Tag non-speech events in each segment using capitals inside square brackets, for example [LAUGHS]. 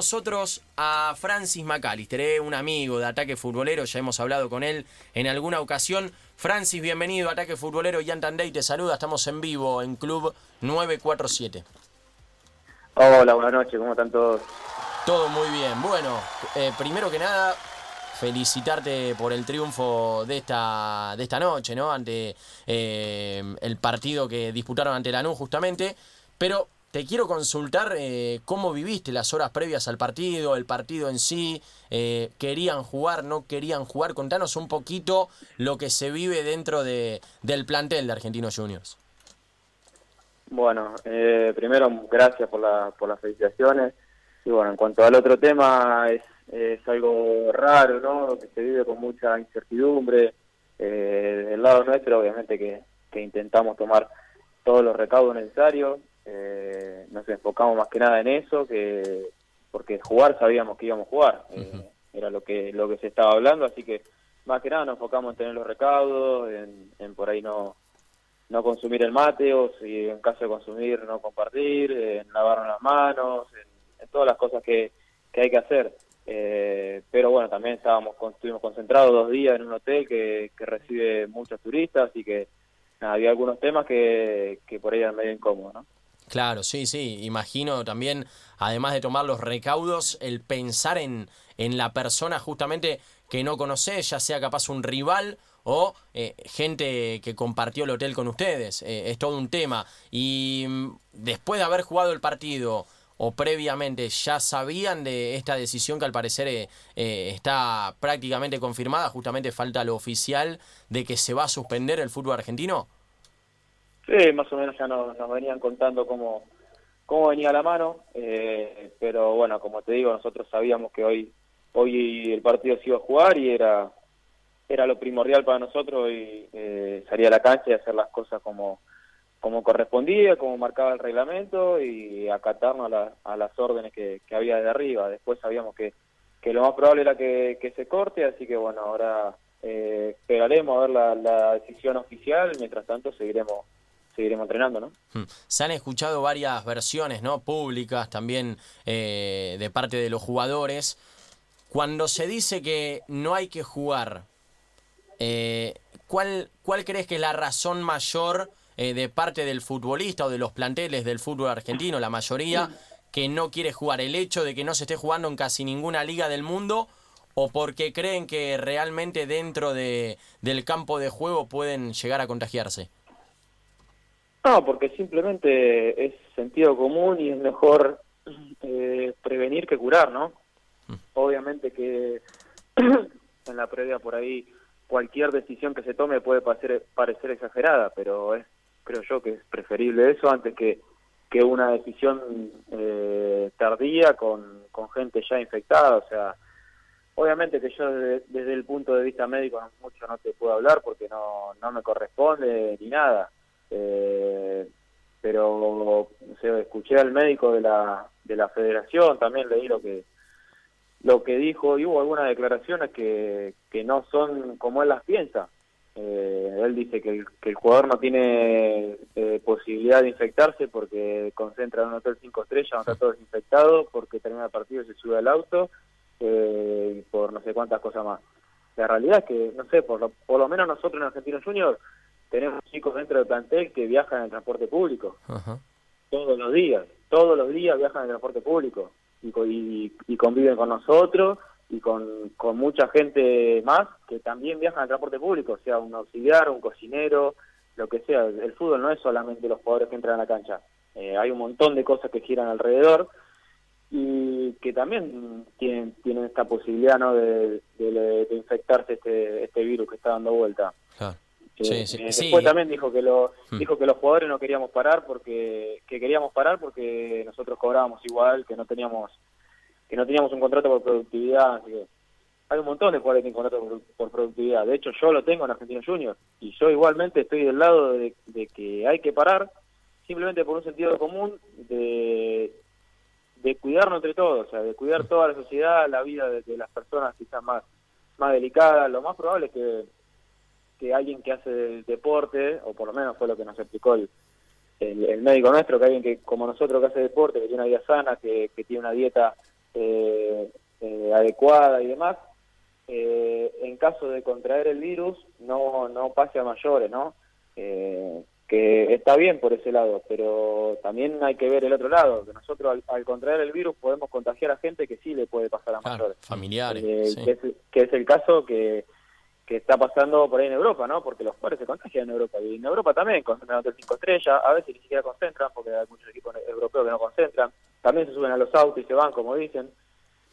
nosotros a Francis McAllister, ¿eh? un amigo de Ataque Futbolero, ya hemos hablado con él en alguna ocasión. Francis, bienvenido a Ataque Futbolero, Yantandey te saluda, estamos en vivo en Club 947. Hola, buenas noches, ¿cómo están todos? Todo muy bien. Bueno, eh, primero que nada, felicitarte por el triunfo de esta, de esta noche, ¿no? Ante eh, el partido que disputaron ante Lanús justamente, pero te quiero consultar eh, cómo viviste las horas previas al partido, el partido en sí, eh, querían jugar, no querían jugar. Contanos un poquito lo que se vive dentro de, del plantel de Argentinos Juniors. Bueno, eh, primero gracias por, la, por las felicitaciones. Y bueno, en cuanto al otro tema, es, es algo raro, ¿no? Que se vive con mucha incertidumbre. del lado nuestro, obviamente que, que intentamos tomar todos los recaudos necesarios eh, nos enfocamos más que nada en eso, que porque jugar sabíamos que íbamos a jugar, eh, era lo que lo que se estaba hablando, así que más que nada nos enfocamos en tener los recaudos, en, por ahí no no consumir el mate o si en caso de consumir no compartir, en lavarnos las manos, en, todas las cosas que, que hay que hacer. Eh, pero bueno, también estábamos estuvimos concentrados dos días en un hotel que, que recibe muchos turistas y que había algunos temas que, que por ahí eran medio incómodos, ¿no? Claro, sí, sí. Imagino también, además de tomar los recaudos, el pensar en, en la persona justamente que no conoce, ya sea capaz un rival o eh, gente que compartió el hotel con ustedes. Eh, es todo un tema. Y mm, después de haber jugado el partido o previamente, ¿ya sabían de esta decisión que al parecer eh, está prácticamente confirmada? Justamente falta lo oficial de que se va a suspender el fútbol argentino. Sí, más o menos ya nos, venían contando cómo, cómo venía la mano, eh, pero bueno, como te digo, nosotros sabíamos que hoy hoy el partido se iba a jugar y era era lo primordial para nosotros y eh, salir a la cancha y hacer las cosas como como correspondía, como marcaba el reglamento y acatarnos a, a las órdenes que, había de arriba. Después sabíamos que, que lo más probable era que, que se corte, así que bueno, ahora eh, esperaremos a ver la, la decisión oficial, mientras tanto seguiremos seguiremos entrenando, ¿no? Hmm. Se han escuchado varias versiones, ¿no? Públicas, también eh, de parte de los jugadores. Cuando se dice que no hay que jugar, eh, ¿cuál, ¿cuál crees que es la razón mayor eh, de parte del futbolista o de los planteles del fútbol argentino, la mayoría, que no quiere jugar? ¿El hecho de que no se esté jugando en casi ninguna liga del mundo? ¿O porque creen que realmente dentro de, del campo de juego pueden llegar a contagiarse? No, porque simplemente es sentido común y es mejor [CLEARS THROAT] eh, prevenir que curar, ¿no? Mm. Obviamente que [CLEARS THROAT] en la previa por ahí cualquier decisión que se tome puede parecer, parecer exagerada, pero es creo yo que es preferible eso antes que, que una decisión eh, tardía con, con gente ya infectada, o sea, obviamente que yo desde, el punto de vista médico mucho no te puedo hablar porque no, no me corresponde ni nada, eh, pero escuché al médico de la, de la federación, también leí lo que lo que dijo y hubo algunas declaraciones que, que no son como él las piensa. Eh, él dice que el, que el jugador no tiene eh, posibilidad de infectarse porque concentra en un hotel cinco estrellas, donde está todo desinfectado, porque termina el partido y se sube al auto, eh, y por no sé cuántas cosas más. La realidad es que, no sé, por lo, por lo menos nosotros en Argentinos Juniors tenemos chicos dentro del plantel que viajan en transporte público. Todos los días, todos los días viajan en transporte público y, y, conviven con nosotros y con, con, mucha gente más que también viajan en transporte público, sea un auxiliar, un cocinero, lo que sea. El fútbol no es solamente los jugadores que entran a la cancha. Eh, hay un montón de cosas que giran alrededor y que también tienen, tienen esta posibilidad ¿no? de, de, infectarse este, este virus que está dando vuelta. Sí, sí, después también dijo que los hmm. dijo que los jugadores no queríamos parar porque que queríamos parar porque nosotros cobrábamos igual, que no teníamos que no teníamos un contrato por productividad, así que hay un montón de jugadores que tienen contrato por, productividad. De hecho, yo lo tengo en Argentino Junior y yo igualmente estoy del lado de, que hay que parar simplemente por un sentido común de de cuidarnos entre todos, o sea, de cuidar toda la sociedad, la vida de, de las personas quizás más más delicadas. Lo más probable es que que alguien que hace deporte, o por lo menos fue lo que nos explicó el, el, médico nuestro, que alguien que como nosotros que hace deporte, que tiene una vida sana, que, tiene una dieta eh, eh, adecuada y demás, eh, en caso de contraer el virus no, no pase a mayores, ¿no? que está bien por ese lado, pero también hay que ver el otro lado, que nosotros al, contraer el virus podemos contagiar a gente que sí le puede pasar a mayores. Familiares. que, es, que es el caso que que está pasando por ahí en Europa, ¿no? Porque los jugadores se contagian en Europa y en Europa también concentran hotel cinco estrellas, a veces ni siquiera concentran porque hay muchos equipos europeos que no concentran, también se suben a los autos y se van, como dicen.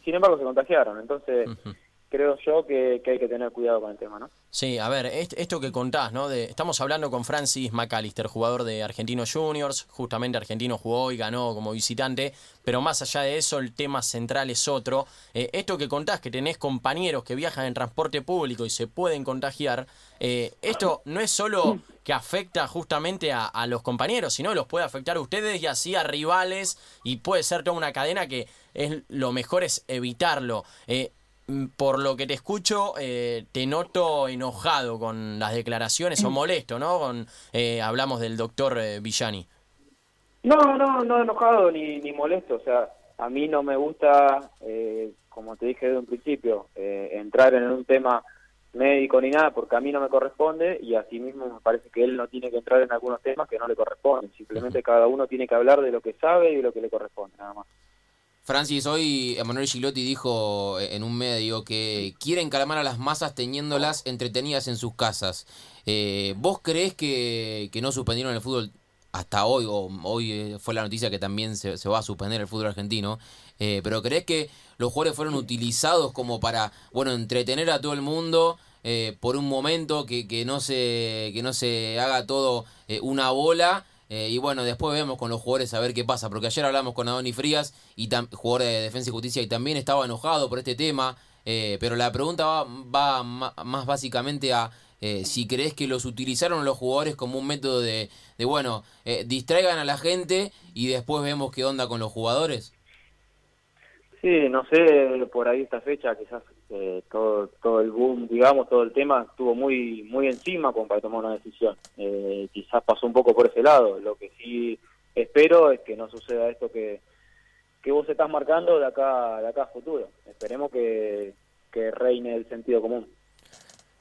Sin embargo, se contagiaron, entonces creo yo que, hay que tener cuidado con el tema, ¿no? Sí, a ver, esto que contás, ¿no? Estamos hablando con Francis McAllister, jugador de Argentinos Juniors, justamente Argentino jugó y ganó como visitante, pero más allá de eso el tema central es otro. Eh, esto que contás, que tenés compañeros que viajan en transporte público y se pueden contagiar, eh, esto no es solo que afecta justamente a, los compañeros, sino los puede afectar a ustedes y así a rivales y puede ser toda una cadena que es lo mejor es evitarlo. Eh, por lo que te escucho, eh, te noto enojado con las declaraciones o molesto, ¿no? Con, eh, hablamos del doctor eh, Villani. No, no, no enojado ni, ni molesto. O sea, a mí no me gusta, como te dije desde un principio, entrar en un tema médico ni nada, porque a mí no me corresponde y asimismo me parece que él no tiene que entrar en algunos temas que no le corresponden. Simplemente cada uno tiene que hablar de lo que sabe y de lo que le corresponde, nada más. Francis, hoy Emanuel Gilotti dijo en un medio que quieren calmar a las masas teniéndolas entretenidas en sus casas. Eh, ¿Vos crees que, no suspendieron el fútbol hasta hoy? O hoy eh, fue la noticia que también se, va a suspender el fútbol argentino. Eh, pero ¿crees que los jugadores fueron utilizados como para, bueno, entretener a todo el mundo? por un momento que, que, no se, que no se haga todo una bola eh, y bueno, después vemos con los jugadores a ver qué pasa, porque ayer hablamos con Adoni Frías, y jugador de Defensa y Justicia, y también estaba enojado por este tema, eh, pero la pregunta va, va más básicamente a eh, si crees que los utilizaron los jugadores como un método de, de bueno, distraigan a la gente y después vemos qué onda con los jugadores. Sí, no sé, por ahí esta fecha quizás eh, todo todo el boom, digamos, todo el tema estuvo muy muy encima como para tomar una decisión. Eh, quizás pasó un poco por ese lado. Lo que sí espero es que no suceda esto que, que vos estás marcando de acá de acá a futuro. Esperemos que, que reine el sentido común.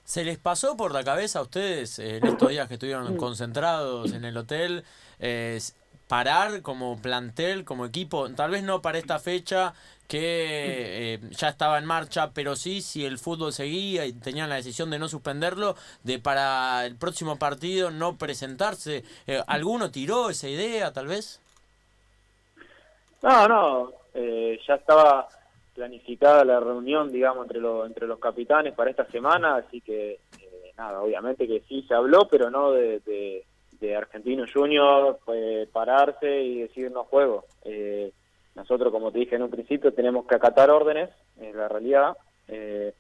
¿Se les pasó por la cabeza a ustedes en estos días que estuvieron concentrados en el hotel eh, parar como plantel, como equipo? Tal vez no para esta fecha, que eh, ya estaba en marcha, pero sí, si el fútbol seguía y tenían la decisión de no suspenderlo, de para el próximo partido no presentarse. Eh, ¿Alguno tiró esa idea, tal vez? No, no, eh, ya estaba planificada la reunión, digamos, entre, los entre los capitanes para esta semana, así que nada, obviamente que sí se habló, pero no de, de, de Argentino Junior, pararse y decir no juego. Eh, nosotros, como te dije en un principio, tenemos que acatar órdenes, en la realidad, eh,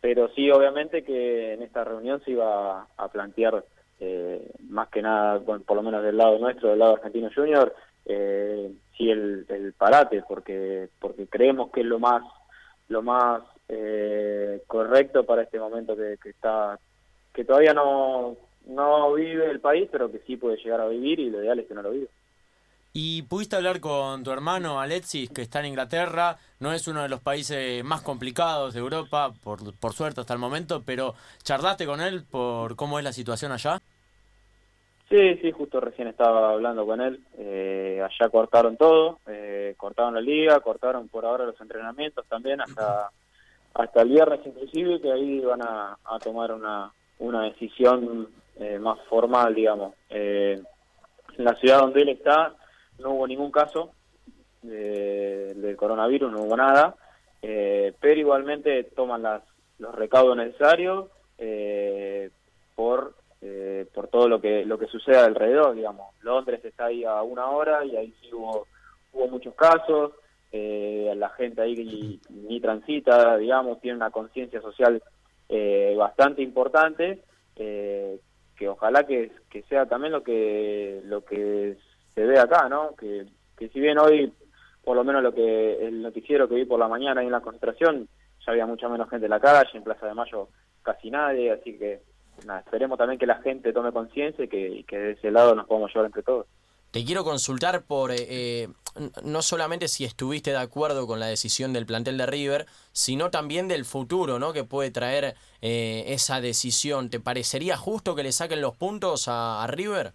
pero sí, obviamente que en esta reunión se iba a, plantear, eh, más que nada, por lo menos del lado nuestro, del lado argentino junior, eh, sí el, parate, porque porque creemos que es lo más lo más eh, correcto para este momento que, que está que todavía no no vive el país, pero que sí puede llegar a vivir y lo ideal es que no lo viva. ¿Y pudiste hablar con tu hermano Alexis, que está en Inglaterra? No es uno de los países más complicados de Europa, por, por suerte hasta el momento, pero ¿charlaste con él por cómo es la situación allá? Sí, sí, justo recién estaba hablando con él. Eh, allá cortaron todo, eh, cortaron la liga, cortaron por ahora los entrenamientos también, hasta, [LAUGHS] hasta el viernes inclusive, que ahí van a, tomar una, una decisión eh, más formal, digamos. en la ciudad donde él está, no hubo ningún caso de, coronavirus, no hubo nada, eh, pero igualmente toman las, los recaudos necesarios eh, por eh, por todo lo que lo que sucede alrededor, digamos. Londres está ahí a una hora y ahí sí hubo hubo muchos casos, la gente ahí ni, transita, digamos, tiene una conciencia social bastante importante, que ojalá que, que sea también lo que lo que se ve acá, ¿no? Que, que si bien hoy, por lo menos lo que el noticiero que vi por la mañana ahí en la concentración, ya había mucha menos gente en la calle, en Plaza de Mayo casi nadie, así que nada, esperemos también que la gente tome conciencia y que, que de ese lado nos podamos llevar entre todos. te quiero consultar por eh, eh, no solamente si estuviste de acuerdo con la decisión del plantel de River, sino también del futuro, ¿no? Que puede traer eh, esa decisión. ¿Te parecería justo que le saquen los puntos a, River?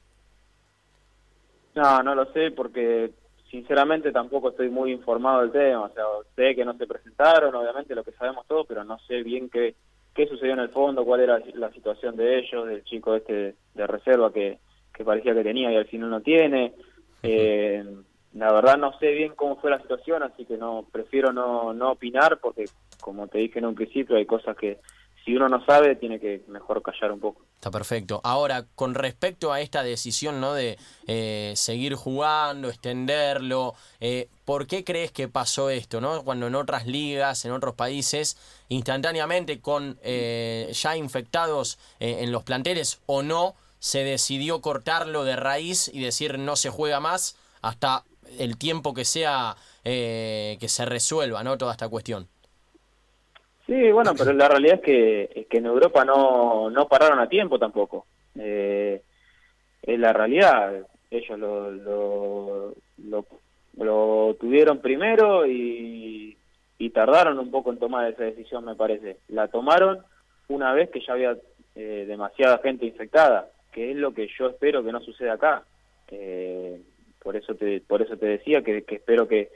No, no lo sé porque sinceramente tampoco estoy muy informado del tema. O sea, sé que no se presentaron, obviamente lo que sabemos todos, pero no sé bien qué, qué sucedió en el fondo, cuál era la situación de ellos, del chico este de reserva que, que parecía que tenía y al final no tiene. Eh, la verdad no sé bien cómo fue la situación, así que no prefiero no, no opinar porque, como te dije en un principio, hay cosas que si uno no sabe tiene que mejor callar un poco. Está perfecto. Ahora, con respecto a esta decisión ¿no? de eh, seguir jugando, extenderlo, eh, ¿por qué crees que pasó esto? ¿no? Cuando en otras ligas, en otros países, instantáneamente con eh, ya infectados en los planteles o no, se decidió cortarlo de raíz y decir no se juega más hasta el tiempo que sea eh, que se resuelva no toda esta cuestión sí bueno pero la realidad es que, que en Europa no, no pararon a tiempo tampoco. Eh, es la realidad. Ellos lo, lo, lo, tuvieron primero y, y tardaron un poco en tomar esa decisión me parece. La tomaron una vez que ya había eh, demasiada gente infectada que es lo que yo espero que no suceda acá. Eh, por eso te, por eso te decía que, espero que,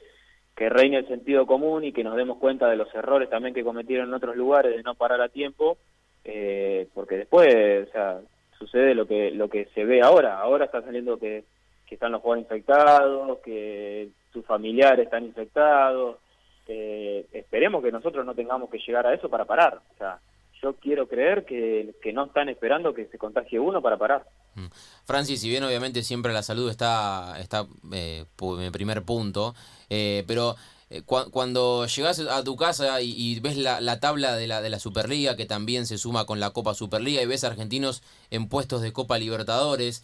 que reine el sentido común y que nos demos cuenta de los errores también que cometieron en otros lugares de no parar a tiempo, eh, porque después, o sea, sucede lo que lo que se ve ahora. Ahora está saliendo que, que están los jugadores infectados, que sus familiares están infectados. Eh, esperemos que nosotros no tengamos que llegar a eso para parar. O sea, yo quiero creer que, no están esperando que se contagie uno para parar. Mm. Francis, si bien obviamente siempre la salud está, está eh, en primer punto, eh, pero eh, cuando llegas a tu casa y, ves la, tabla de la, de la Superliga, que también se suma con la Copa Superliga, y ves argentinos en puestos de Copa Libertadores,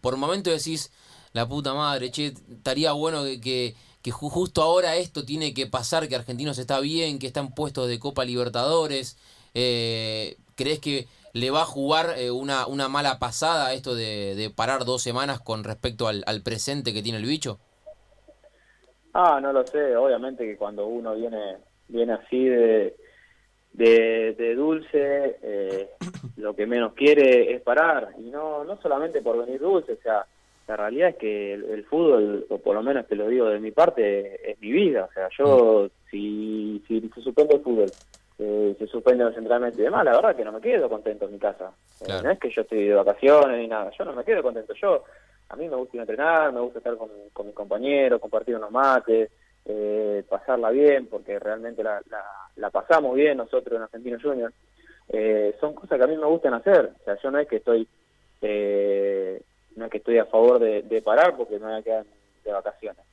por momento decís, la puta madre, che, estaría bueno que, que justo ahora esto tiene que pasar, que Argentinos está bien, que están puestos de Copa Libertadores. Eh, ¿Crees que le va a jugar eh, una, una mala pasada esto de, parar dos semanas con respecto al, presente que tiene el bicho? Ah, no lo sé. Obviamente que cuando uno viene, viene así de, de, dulce, eh, lo que menos quiere es parar. Y no, no solamente por venir dulce, o sea, la realidad es que el, fútbol, o por lo menos te lo digo de mi parte, es mi vida. O sea, yo, mm. si, si se suspende el fútbol eh, se suspenden los entrenamientos y demás, la verdad que no me quedo contento en mi casa. Eh, no es que yo estoy de vacaciones ni nada, yo no me quedo contento. Yo, a mí me gusta ir a entrenar, me gusta estar con, con mis compañeros, compartir unos mates, eh, pasarla bien, porque realmente la, la, pasamos bien nosotros en Argentino Junior. Eh, son cosas que a mí me gustan hacer. O sea, yo no es que estoy no es que estoy a favor de, parar porque me voy a quedar de vacaciones.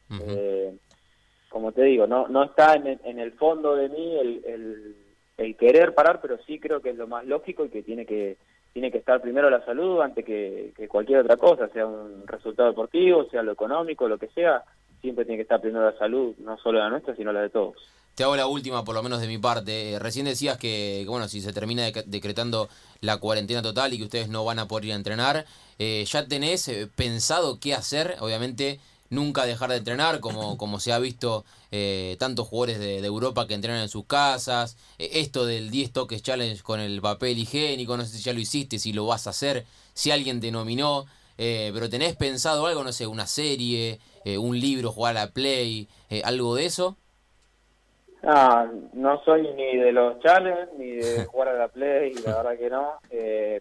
como te digo, no no está en, en el fondo de mí el el querer parar, pero sí creo que es lo más lógico y que tiene que tiene que estar primero la salud antes que, cualquier otra cosa, sea un resultado deportivo, sea lo económico, lo que sea, siempre tiene que estar primero la salud, no solo la nuestra, sino la de todos. Te hago la última, por lo menos de mi parte. Eh, recién decías que, bueno, si se termina decretando la cuarentena total y que ustedes no van a poder ir a entrenar, eh, ¿ya tenés eh, pensado qué hacer? Obviamente nunca dejar de entrenar, como, como se ha visto eh, tantos jugadores de, Europa que entrenan en sus casas. Eh, esto del 10 toques challenge con el papel higiénico, no sé si ya lo hiciste, si lo vas a hacer, si alguien te nominó. Eh, pero ¿tenés pensado algo, no sé, una serie, un libro, jugar a la Play, algo de eso? Ah, no soy ni de los challenges ni de [LAUGHS] jugar a la Play, la verdad que no.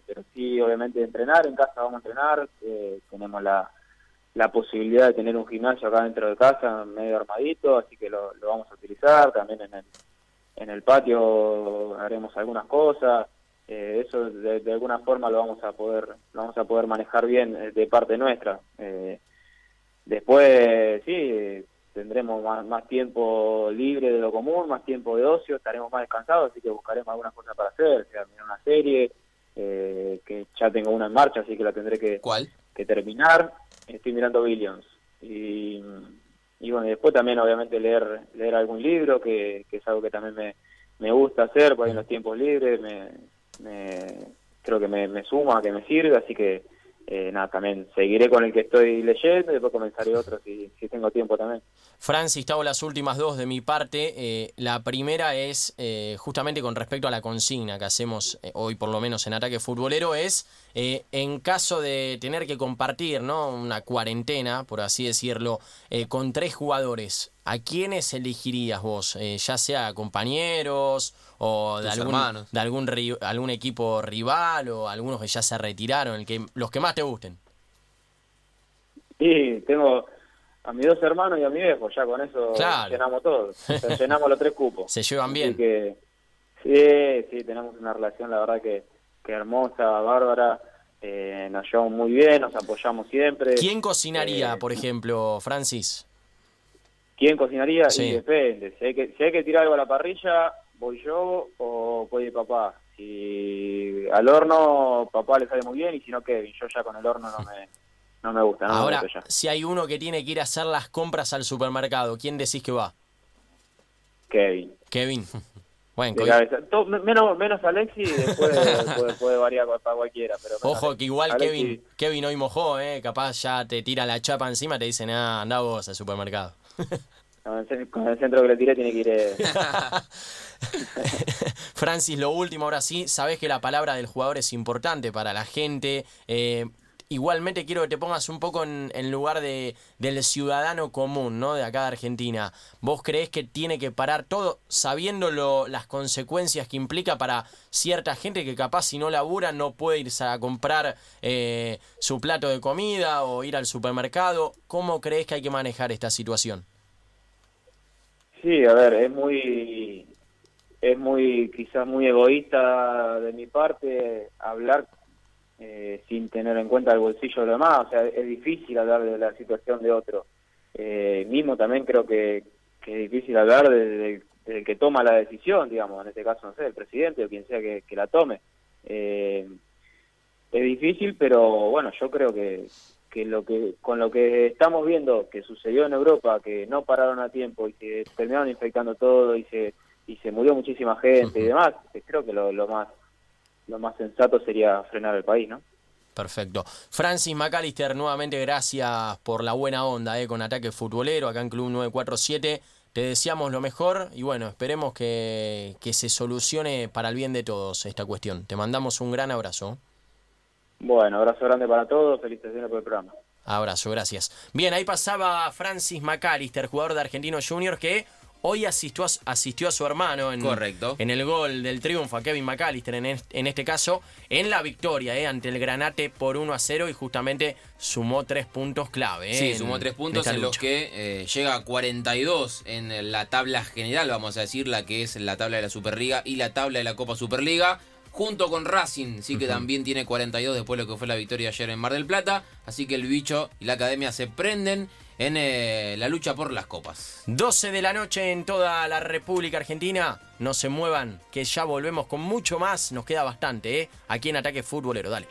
pero sí, obviamente, entrenar. En casa vamos a entrenar. tenemos la, la posibilidad de tener un gimnasio acá dentro de casa, medio armadito, así que lo, vamos a utilizar. También en el, en el patio haremos algunas cosas. Eh, eso de, alguna forma lo vamos a poder lo vamos a poder manejar bien eh, de parte nuestra. Eh, después, sí, tendremos más, tiempo libre de lo común, más tiempo de ocio, estaremos más descansados, así que buscaremos algunas cosas para hacer, sea, mirar una serie, que ya tengo una en marcha, así que la tendré que, que terminar estoy mirando Billions. Y, y bueno, después también obviamente leer leer algún libro, que, es algo que también me, me gusta hacer, por en los tiempos libres, me, me creo que me, me suma, que me sirve, así que eh, nada, también seguiré con el que estoy leyendo y después comenzaré otro si, si tengo tiempo también. Francis, te hago las últimas dos de mi parte. Eh, la primera es eh, justamente con respecto a la consigna que hacemos hoy, por lo menos en Ataque Futbolero, es en caso de tener que compartir ¿no? una cuarentena, por así decirlo, con tres jugadores, ¿a quiénes elegirías vos? ya sea compañeros o de algún, de algún, algún equipo rival o algunos que ya se retiraron, el que, los que más te gusten. Sí, tengo a mis dos hermanos y a mi viejo, ya con eso llenamos todo, [LAUGHS] llenamos los tres cupos. Se llevan bien. Que, sí, sí, tenemos una relación, la verdad que, que hermosa, bárbara. Eh, nos llevamos muy bien, nos apoyamos siempre. ¿Quién cocinaría, eh, por ejemplo, Francis? ¿Quién cocinaría? Sí. depende. Si hay, que, si hay que tirar algo a la parrilla, voy yo o puede papá. Si al horno papá le sale muy bien y si no Kevin, yo ya con el horno no me, no me gusta. Ahora, si hay uno que tiene que ir a hacer las compras al supermercado, ¿quién decís que va? Kevin. Kevin. [LAUGHS] Bueno, menos, menos Alexi, después [LAUGHS] puede, variar para cualquiera. Pero Ojo, que igual Kevin, Kevin hoy mojó, ¿eh? capaz ya te tira la chapa encima, te dice, nada, anda vos al supermercado. [LAUGHS] con el centro que le tire tiene que ir. Eh. [LAUGHS] Francis, lo último, ahora sí, sabes que la palabra del jugador es importante para la gente. Eh, igualmente quiero que te pongas un poco en, lugar de, del ciudadano común, ¿no? De acá de Argentina. ¿Vos crees que tiene que parar todo sabiendo las consecuencias que implica para cierta gente que capaz si no labura no puede irse a comprar eh, su plato de comida o ir al supermercado? ¿Cómo crees que hay que manejar esta situación? Sí, a ver, es muy es muy quizás muy egoísta de mi parte hablar eh, sin tener en cuenta el bolsillo de lo demás, o sea, es difícil hablar de la situación de otro. Eh, mismo también creo que, que es difícil hablar del de, que toma la decisión, digamos, en este caso, no sé, el presidente o quien sea que, la tome. Eh, es difícil, pero bueno, yo creo que, que lo que con lo que estamos viendo que sucedió en Europa, que no pararon a tiempo y que terminaron infectando todo y se y se murió muchísima gente y demás, eh, creo que lo, más lo más sensato sería frenar el país, ¿no? Perfecto. Francis McAllister, nuevamente gracias por la buena onda eh, con Ataque Futbolero acá en Club 947. Te deseamos lo mejor y bueno, esperemos que, que se solucione para el bien de todos esta cuestión. Te mandamos un gran abrazo. Bueno, abrazo grande para todos, felicitaciones por el programa. Abrazo, gracias. Bien, ahí pasaba Francis McAllister, jugador de Argentinos Juniors, que Hoy asistió a, asistió a su hermano en, Correcto. en el gol del triunfo, a Kevin McAllister en, en este caso, en la victoria eh, ante el Granate por 1 a 0 y justamente sumó tres puntos clave. Eh, sí, sumó tres puntos en, los que eh, llega a 42 en la tabla general, vamos a decir, la que es la tabla de la Superliga y la tabla de la Copa Superliga junto con Racing, sí que también tiene 42 después de lo que fue la victoria ayer en Mar del Plata. Así que el bicho y la academia se prenden en eh, la lucha por las copas. 12 de la noche en toda la República Argentina. No se muevan, que ya volvemos con mucho más. Nos queda bastante, ¿eh? Aquí en Ataque Futbolero. Dale.